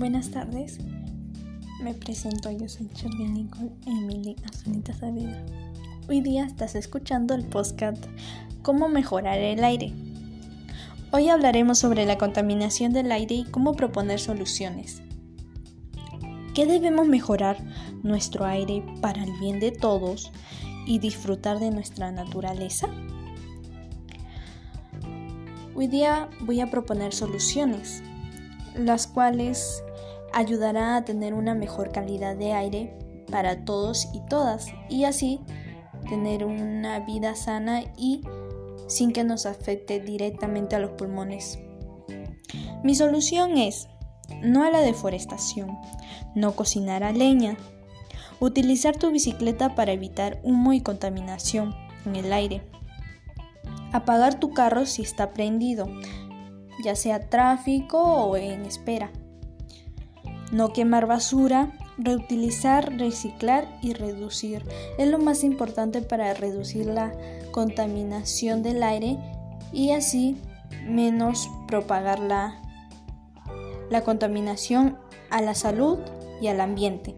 Buenas tardes, me presento, yo soy Charlie Nicole Emily Azulita Saavedra. Hoy día estás escuchando el podcast Cómo mejorar el aire. Hoy hablaremos sobre la contaminación del aire y cómo proponer soluciones. ¿Qué debemos mejorar nuestro aire para el bien de todos y disfrutar de nuestra naturaleza? Hoy día voy a proponer soluciones, las cuales ayudarán a tener una mejor calidad de aire para todos y todas y así tener una vida sana y sin que nos afecte directamente a los pulmones. Mi solución es no a la deforestación, no cocinar a leña, utilizar tu bicicleta para evitar humo y contaminación en el aire, apagar tu carro si está prendido, ya sea tráfico o en espera, no quemar basura, reutilizar, reciclar y reducir. Es lo más importante para reducir la contaminación del aire y así menos propagar la, la contaminación a la salud y al ambiente.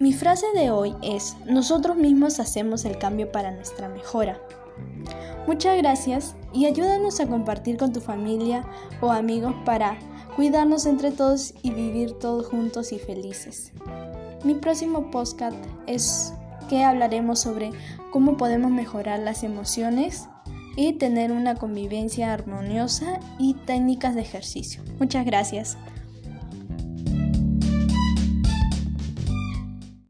Mi frase de hoy es, nosotros mismos hacemos el cambio para nuestra mejora. Muchas gracias y ayúdanos a compartir con tu familia o amigos para cuidarnos entre todos y vivir todos juntos y felices. Mi próximo podcast es que hablaremos sobre cómo podemos mejorar las emociones y tener una convivencia armoniosa y técnicas de ejercicio. Muchas gracias.